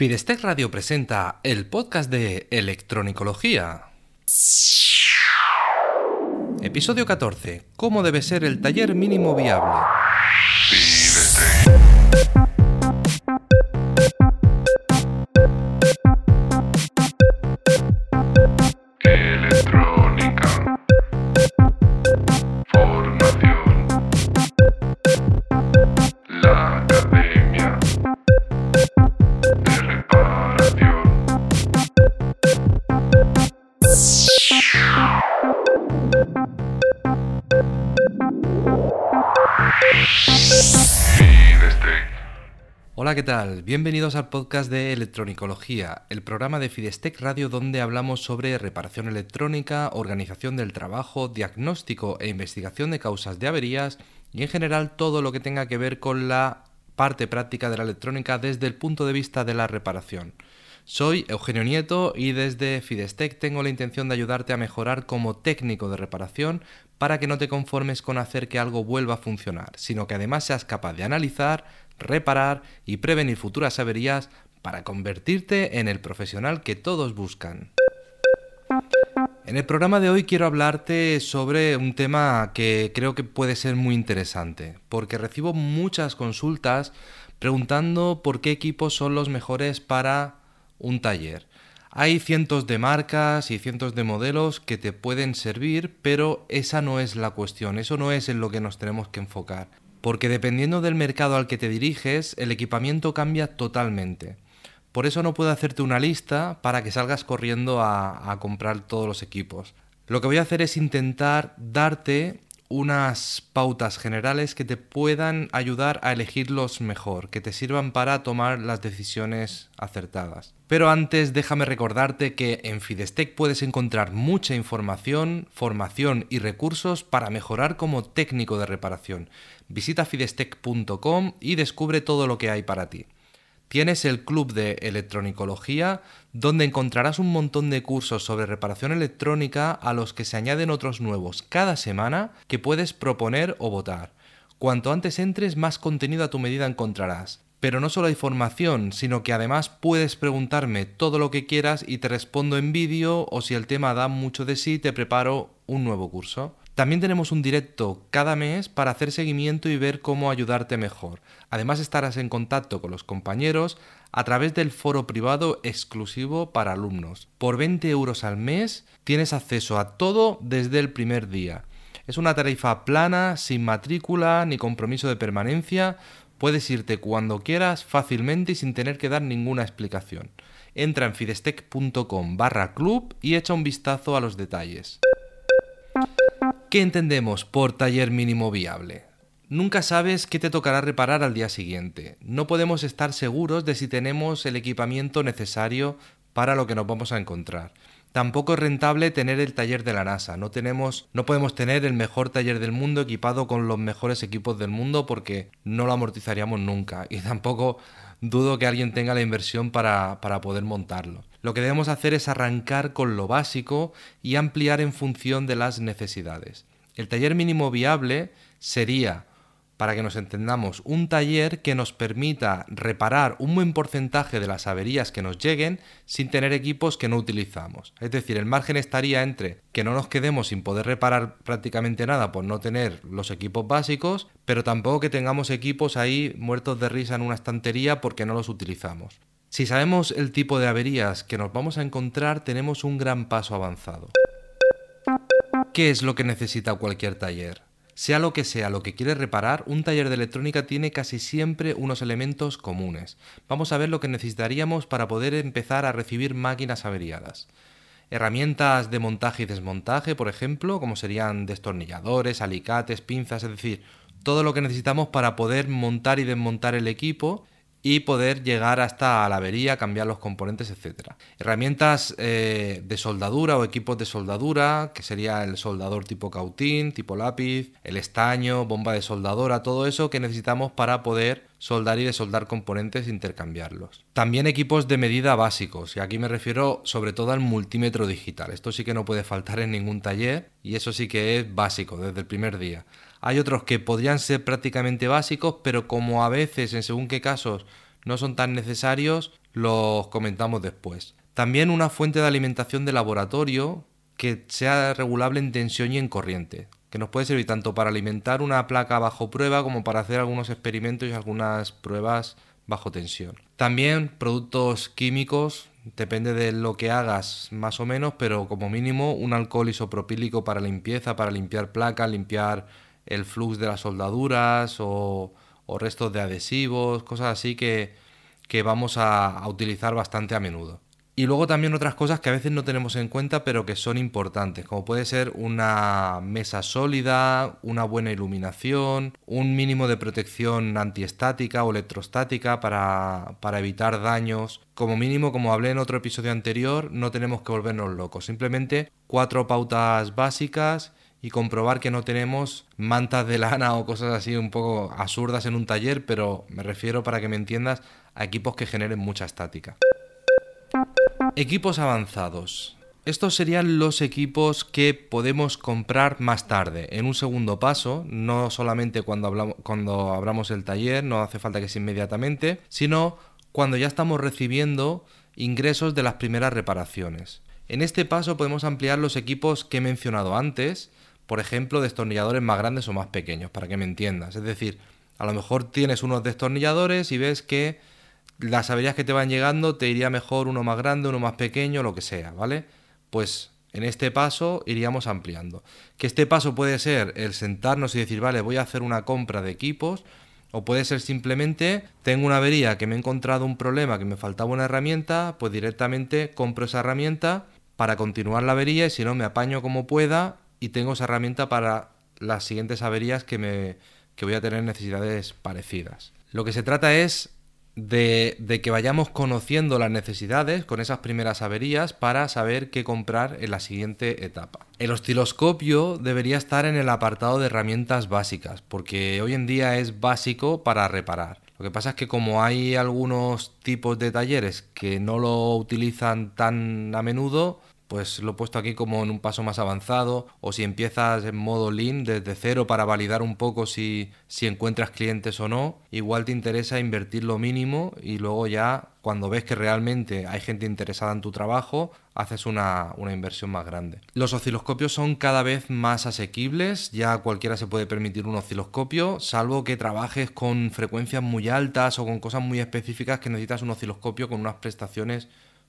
Fidestec Radio presenta el podcast de Electronicología. Episodio 14. ¿Cómo debe ser el taller mínimo viable? Hola, ¿qué tal? Bienvenidos al podcast de Electronicología, el programa de Fidestec Radio donde hablamos sobre reparación electrónica, organización del trabajo, diagnóstico e investigación de causas de averías y en general todo lo que tenga que ver con la parte práctica de la electrónica desde el punto de vista de la reparación. Soy Eugenio Nieto y desde Fidestec tengo la intención de ayudarte a mejorar como técnico de reparación para que no te conformes con hacer que algo vuelva a funcionar, sino que además seas capaz de analizar, reparar y prevenir futuras averías para convertirte en el profesional que todos buscan. En el programa de hoy quiero hablarte sobre un tema que creo que puede ser muy interesante, porque recibo muchas consultas preguntando por qué equipos son los mejores para un taller. Hay cientos de marcas y cientos de modelos que te pueden servir, pero esa no es la cuestión, eso no es en lo que nos tenemos que enfocar. Porque dependiendo del mercado al que te diriges, el equipamiento cambia totalmente. Por eso no puedo hacerte una lista para que salgas corriendo a, a comprar todos los equipos. Lo que voy a hacer es intentar darte unas pautas generales que te puedan ayudar a elegirlos mejor, que te sirvan para tomar las decisiones acertadas. Pero antes déjame recordarte que en Fidestec puedes encontrar mucha información, formación y recursos para mejorar como técnico de reparación. Visita fidestec.com y descubre todo lo que hay para ti. Tienes el club de electronicología, donde encontrarás un montón de cursos sobre reparación electrónica a los que se añaden otros nuevos cada semana que puedes proponer o votar. Cuanto antes entres, más contenido a tu medida encontrarás. Pero no solo hay formación, sino que además puedes preguntarme todo lo que quieras y te respondo en vídeo o si el tema da mucho de sí, te preparo un nuevo curso. También tenemos un directo cada mes para hacer seguimiento y ver cómo ayudarte mejor. Además estarás en contacto con los compañeros a través del foro privado exclusivo para alumnos. Por 20 euros al mes tienes acceso a todo desde el primer día. Es una tarifa plana, sin matrícula ni compromiso de permanencia. Puedes irte cuando quieras fácilmente y sin tener que dar ninguna explicación. Entra en fidestec.com barra club y echa un vistazo a los detalles. ¿Qué entendemos por taller mínimo viable? Nunca sabes qué te tocará reparar al día siguiente. No podemos estar seguros de si tenemos el equipamiento necesario para lo que nos vamos a encontrar. Tampoco es rentable tener el taller de la NASA. No tenemos, no podemos tener el mejor taller del mundo equipado con los mejores equipos del mundo porque no lo amortizaríamos nunca. Y tampoco dudo que alguien tenga la inversión para, para poder montarlo. Lo que debemos hacer es arrancar con lo básico y ampliar en función de las necesidades. El taller mínimo viable sería, para que nos entendamos, un taller que nos permita reparar un buen porcentaje de las averías que nos lleguen sin tener equipos que no utilizamos. Es decir, el margen estaría entre que no nos quedemos sin poder reparar prácticamente nada por no tener los equipos básicos, pero tampoco que tengamos equipos ahí muertos de risa en una estantería porque no los utilizamos. Si sabemos el tipo de averías que nos vamos a encontrar, tenemos un gran paso avanzado. ¿Qué es lo que necesita cualquier taller? Sea lo que sea lo que quieres reparar, un taller de electrónica tiene casi siempre unos elementos comunes. Vamos a ver lo que necesitaríamos para poder empezar a recibir máquinas averiadas. Herramientas de montaje y desmontaje, por ejemplo, como serían destornilladores, alicates, pinzas, es decir, todo lo que necesitamos para poder montar y desmontar el equipo y poder llegar hasta la avería, cambiar los componentes, etc. Herramientas eh, de soldadura o equipos de soldadura, que sería el soldador tipo cautín, tipo lápiz, el estaño, bomba de soldadora, todo eso que necesitamos para poder soldar y desoldar componentes e intercambiarlos. También equipos de medida básicos, y aquí me refiero sobre todo al multímetro digital. Esto sí que no puede faltar en ningún taller y eso sí que es básico desde el primer día. Hay otros que podrían ser prácticamente básicos, pero como a veces en según qué casos no son tan necesarios, los comentamos después. También una fuente de alimentación de laboratorio que sea regulable en tensión y en corriente, que nos puede servir tanto para alimentar una placa bajo prueba como para hacer algunos experimentos y algunas pruebas bajo tensión. También productos químicos, depende de lo que hagas más o menos, pero como mínimo un alcohol isopropílico para limpieza, para limpiar placas, limpiar el flux de las soldaduras o, restos de adhesivos, cosas así que, vamos a utilizar bastante a menudo. Y luego también otras cosas que a veces no tenemos en cuenta pero que son importantes, como puede ser una mesa sólida, una buena iluminación, un mínimo de protección antiestática o electrostática para, para evitar daños. Como mínimo, como hablé en otro episodio anterior, no tenemos que volvernos locos, simplemente cuatro pautas básicas y comprobar que no tenemos mantas de lana o cosas así un poco absurdas en un taller, pero me refiero para que me entiendas a equipos que generen mucha estática. Equipos avanzados. Estos serían los equipos que podemos comprar más tarde, en un segundo paso, no solamente cuando, hablamos, cuando abramos el taller, no hace falta que sea inmediatamente, sino cuando ya estamos recibiendo ingresos de las primeras reparaciones. En este paso podemos ampliar los equipos que he mencionado antes, por ejemplo, destornilladores más grandes o más pequeños, para que me entiendas. Es decir, a lo mejor tienes unos destornilladores y ves que las averías que te van llegando te iría mejor uno más grande, uno más pequeño, lo que sea, ¿vale? Pues en este paso iríamos ampliando. Que este paso puede ser el sentarnos y decir, vale, voy a hacer una compra de equipos, o puede ser simplemente, tengo una avería que me he encontrado un problema, que me faltaba una herramienta, pues directamente compro esa herramienta para continuar la avería y si no me apaño como pueda y tengo esa herramienta para las siguientes averías que, me, que voy a tener necesidades parecidas. Lo que se trata es de, que vayamos conociendo las necesidades con esas primeras averías para saber qué comprar en la siguiente etapa. El osciloscopio debería estar en el apartado de herramientas básicas, porque hoy en día es básico para reparar. Lo que pasa es que como hay algunos tipos de talleres que no lo utilizan tan a menudo, pues lo he puesto aquí como en un paso más avanzado o si empiezas en modo lean desde cero para validar un poco si, si encuentras clientes o no, igual te interesa invertir lo mínimo y luego ya cuando ves que realmente hay gente interesada en tu trabajo, haces una, una, inversión más grande. Los osciloscopios son cada vez más asequibles, ya cualquiera se puede permitir un osciloscopio, salvo que trabajes con frecuencias muy altas o con cosas muy específicas que necesitas un osciloscopio con unas prestaciones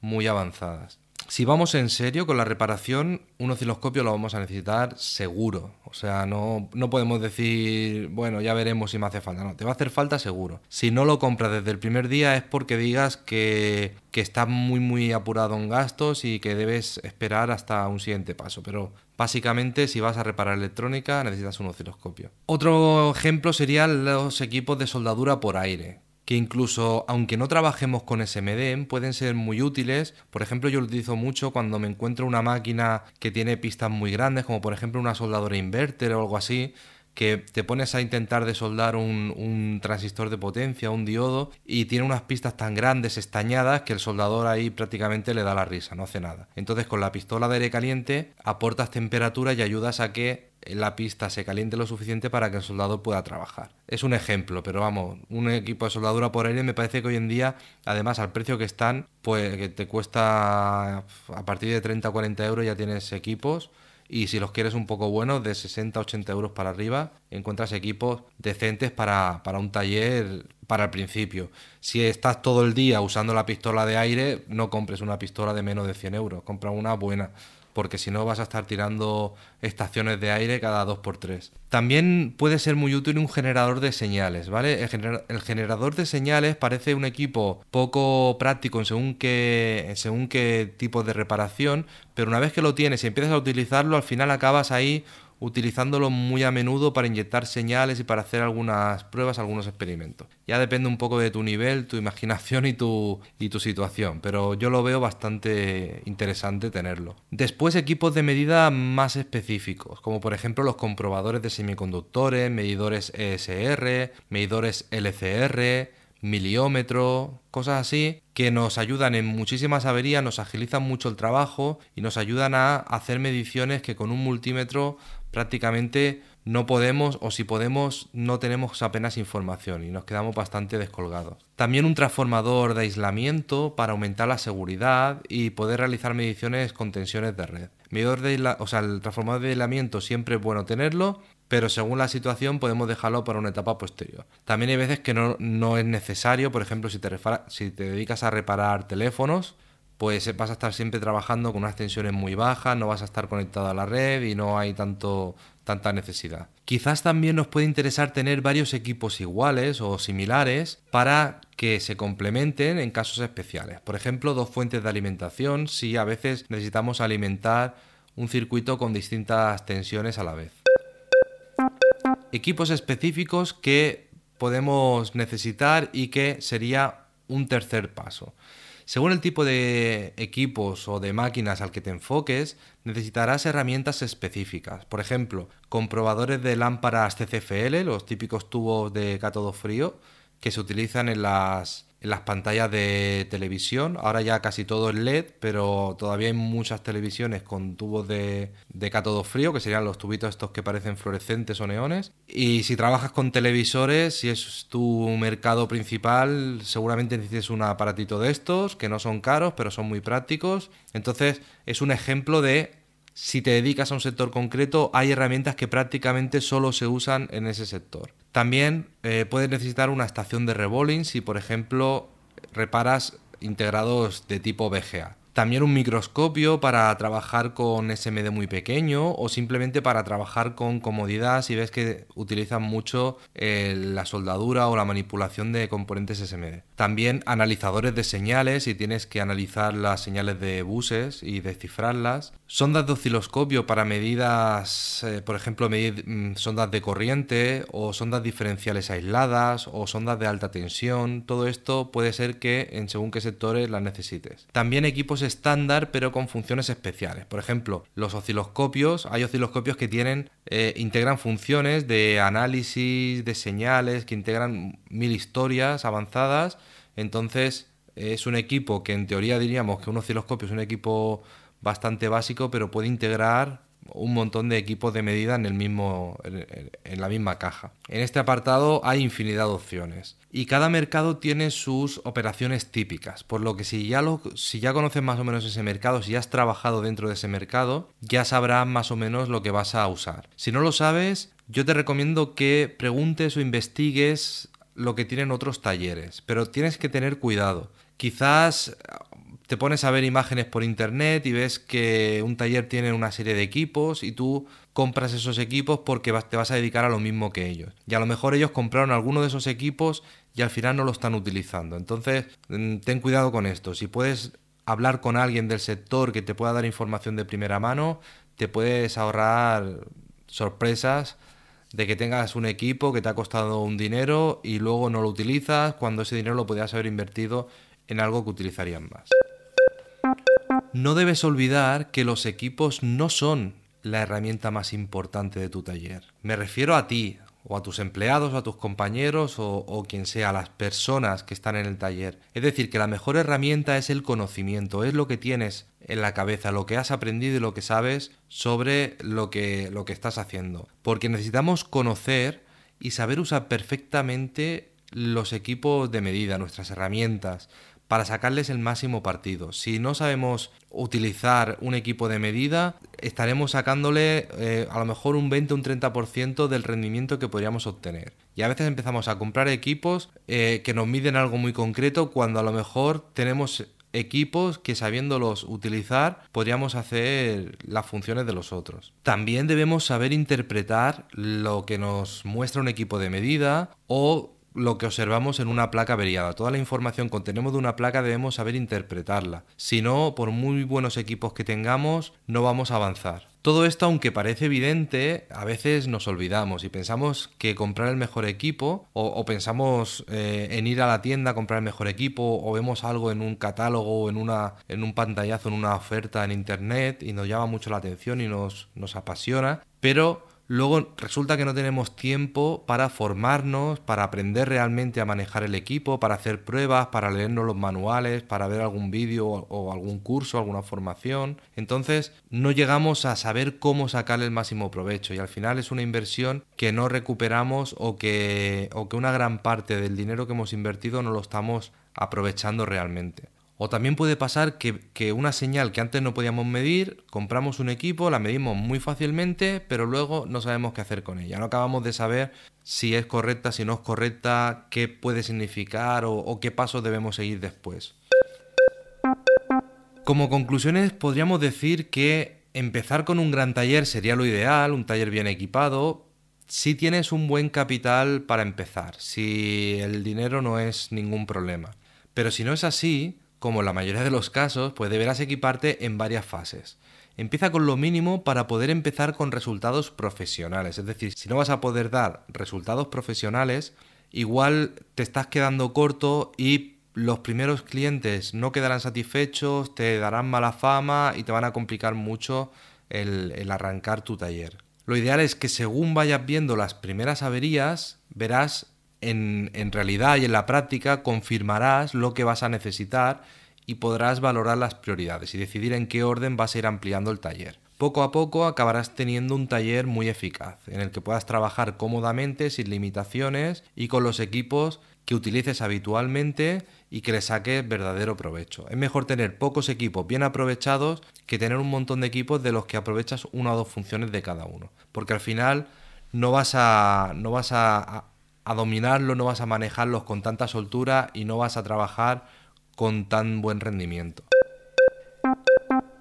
muy avanzadas. Si vamos en serio con la reparación, un osciloscopio lo vamos a necesitar seguro. O sea, no, no, podemos decir, bueno, ya veremos si me hace falta. No, te va a hacer falta seguro. Si no lo compras desde el primer día es porque digas que, que estás muy, muy apurado en gastos y que debes esperar hasta un siguiente paso. Pero básicamente, si vas a reparar electrónica, necesitas un osciloscopio. Otro ejemplo serían los equipos de soldadura por aire que incluso aunque no trabajemos con SMD pueden ser muy útiles. Por ejemplo, yo lo utilizo mucho cuando me encuentro una máquina que tiene pistas muy grandes, como por ejemplo una soldadora inverter o algo así, que te pones a intentar desoldar un, un, transistor de potencia, un diodo, y tiene unas pistas tan grandes, estañadas, que el soldador ahí prácticamente le da la risa, no hace nada. Entonces con la pistola de aire caliente aportas temperatura y ayudas a que la pista se caliente lo suficiente para que el soldador pueda trabajar. Es un ejemplo, pero vamos, un equipo de soldadura por aire me parece que hoy en día, además al precio que están, pues que te cuesta a partir de 30 o 40 euros ya tienes equipos y si los quieres un poco buenos, de 60 80 euros para arriba, encuentras equipos decentes para, para un taller para el principio. Si estás todo el día usando la pistola de aire, no compres una pistola de menos de 100 euros, compra una buena porque si no vas a estar tirando estaciones de aire cada 2x3. También puede ser muy útil un generador de señales, ¿vale? El, generador de señales parece un equipo poco práctico en según qué, según qué tipo de reparación, pero una vez que lo tienes y empiezas a utilizarlo, al final acabas ahí utilizándolo muy a menudo para inyectar señales y para hacer algunas pruebas, algunos experimentos. Ya depende un poco de tu nivel, tu imaginación y tu, y tu situación, pero yo lo veo bastante interesante tenerlo. Después equipos de medida más específicos, como por ejemplo los comprobadores de semiconductores, medidores ESR, medidores LCR, miliómetro, cosas así, que nos ayudan en muchísimas averías, nos agilizan mucho el trabajo y nos ayudan a hacer mediciones que con un multímetro prácticamente no podemos o si podemos no tenemos apenas información y nos quedamos bastante descolgados. También un transformador de aislamiento para aumentar la seguridad y poder realizar mediciones con tensiones de red. Medidor de o sea, el transformador de aislamiento siempre es bueno tenerlo, pero según la situación podemos dejarlo para una etapa posterior. También hay veces que no, no es necesario, por ejemplo, si te, si te dedicas a reparar teléfonos, pues vas a estar siempre trabajando con unas tensiones muy bajas, no vas a estar conectado a la red y no hay tanto, tanta necesidad. Quizás también nos puede interesar tener varios equipos iguales o similares para que se complementen en casos especiales. Por ejemplo, dos fuentes de alimentación si a veces necesitamos alimentar un circuito con distintas tensiones a la vez. Equipos específicos que podemos necesitar y que sería un tercer paso. Según el tipo de equipos o de máquinas al que te enfoques, necesitarás herramientas específicas. Por ejemplo, comprobadores de lámparas CCFL, los típicos tubos de cátodo frío que se utilizan en las en las pantallas de televisión. Ahora ya casi todo es LED, pero todavía hay muchas televisiones con tubos de, de cátodo frío, que serían los tubitos estos que parecen fluorescentes o neones. Y si trabajas con televisores, si es tu mercado principal, seguramente necesites un aparatito de estos, que no son caros, pero son muy prácticos. Entonces es un ejemplo de si te dedicas a un sector concreto, hay herramientas que prácticamente solo se usan en ese sector. También eh, puedes necesitar una estación de rebolling si, por ejemplo, reparas integrados de tipo VGA. También un microscopio para trabajar con SMD muy pequeño o simplemente para trabajar con comodidad si ves que utilizan mucho eh, la soldadura o la manipulación de componentes SMD. También analizadores de señales si tienes que analizar las señales de buses y descifrarlas. Sondas de osciloscopio para medidas, eh, por ejemplo, medir mm, sondas de corriente o sondas diferenciales aisladas o sondas de alta tensión. Todo esto puede ser que en según qué sectores las necesites. También equipos estándar pero con funciones especiales. Por ejemplo, los osciloscopios, hay osciloscopios que tienen, eh, integran funciones de análisis de señales, que integran mil historias avanzadas. Entonces es un equipo que en teoría diríamos que un osciloscopio es un equipo bastante básico, pero puede integrar un montón de equipos de medida en, el mismo, en, la misma caja. En este apartado hay infinidad de opciones y cada mercado tiene sus operaciones típicas, por lo que si ya, lo, si ya conoces más o menos ese mercado, si ya has trabajado dentro de ese mercado, ya sabrás más o menos lo que vas a usar. Si no lo sabes, yo te recomiendo que preguntes o investigues lo que tienen otros talleres, pero tienes que tener cuidado. Quizás te pones a ver imágenes por internet y ves que un taller tiene una serie de equipos y tú compras esos equipos porque te vas a dedicar a lo mismo que ellos. Y a lo mejor ellos compraron alguno de esos equipos y al final no lo están utilizando. Entonces, mm, ten cuidado con esto. Si puedes hablar con alguien del sector que te pueda dar información de primera mano, te puedes ahorrar sorpresas de que tengas un equipo que te ha costado un dinero y luego no lo utilizas cuando ese dinero lo podías haber invertido en algo que utilizarían más. No debes olvidar que los equipos no son la herramienta más importante de tu taller. Me refiero a ti, o a tus empleados, o a tus compañeros, o, quien sea, a las personas que están en el taller. Es decir, que la mejor herramienta es el conocimiento, es lo que tienes en la cabeza, lo que has aprendido y lo que sabes sobre lo que, lo que estás haciendo. Porque necesitamos conocer y saber usar perfectamente los equipos de medida, nuestras herramientas, para sacarles el máximo partido. Si no sabemos utilizar un equipo de medida, estaremos sacándole eh, a lo mejor un 20 o un 30% del rendimiento que podríamos obtener. Y a veces empezamos a comprar equipos eh, que nos miden algo muy concreto cuando a lo mejor tenemos equipos que sabiéndolos utilizar podríamos hacer las funciones de los otros. También debemos saber interpretar lo que nos muestra un equipo de medida o lo que observamos en una placa averiada. Toda la información que tenemos de una placa debemos saber interpretarla. Si no, por muy buenos equipos que tengamos, no vamos a avanzar. Todo esto, aunque parece evidente, a veces nos olvidamos y pensamos que comprar el mejor equipo o, pensamos eh, en ir a la tienda a comprar el mejor equipo o vemos algo en un catálogo o en, una, en un pantallazo, en una oferta en internet y nos llama mucho la atención y nos, nos apasiona, pero luego resulta que no tenemos tiempo para formarnos, para aprender realmente a manejar el equipo, para hacer pruebas, para leernos los manuales, para ver algún vídeo o algún curso, alguna formación. Entonces no llegamos a saber cómo sacarle el máximo provecho y al final es una inversión que no recuperamos o que, o que una gran parte del dinero que hemos invertido no lo estamos aprovechando realmente. O también puede pasar que, una señal que antes no podíamos medir, compramos un equipo, la medimos muy fácilmente, pero luego no sabemos qué hacer con ella. No acabamos de saber si es correcta, si no es correcta, qué puede significar o, o qué pasos debemos seguir después. Como conclusiones podríamos decir que empezar con un gran taller sería lo ideal, un taller bien equipado, si tienes un buen capital para empezar, si el dinero no es ningún problema. Pero si no es así, como en la mayoría de los casos, pues deberás equiparte en varias fases. Empieza con lo mínimo para poder empezar con resultados profesionales. Es decir, si no vas a poder dar resultados profesionales, igual te estás quedando corto y los primeros clientes no quedarán satisfechos, te darán mala fama y te van a complicar mucho el, arrancar tu taller. Lo ideal es que según vayas viendo las primeras averías, verás en, realidad y en la práctica confirmarás lo que vas a necesitar y podrás valorar las prioridades y decidir en qué orden vas a ir ampliando el taller. Poco a poco acabarás teniendo un taller muy eficaz, en el que puedas trabajar cómodamente, sin limitaciones y con los equipos que utilices habitualmente y que le saques verdadero provecho. Es mejor tener pocos equipos bien aprovechados que tener un montón de equipos de los que aprovechas una o dos funciones de cada uno, porque al final no vas a, no vas a a dominarlo, no vas a manejarlos con tanta soltura y no vas a trabajar con tan buen rendimiento.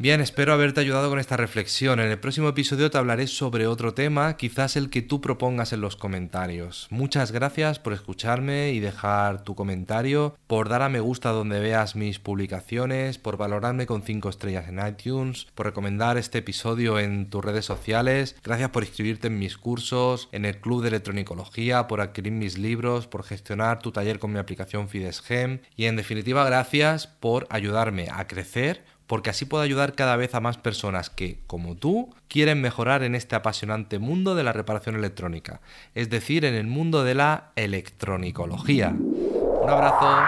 Bien, espero haberte ayudado con esta reflexión. En el próximo episodio te hablaré sobre otro tema, quizás el que tú propongas en los comentarios. Muchas gracias por escucharme y dejar tu comentario, por dar a me gusta donde veas mis publicaciones, por valorarme con 5 estrellas en iTunes, por recomendar este episodio en tus redes sociales. Gracias por inscribirte en mis cursos, en el Club de Electronicología, por adquirir mis libros, por gestionar tu taller con mi aplicación Fidesgem y en definitiva gracias por ayudarme a crecer porque así puedo ayudar cada vez a más personas que, como tú, quieren mejorar en este apasionante mundo de la reparación electrónica, es decir, en el mundo de la electronicología. Un abrazo.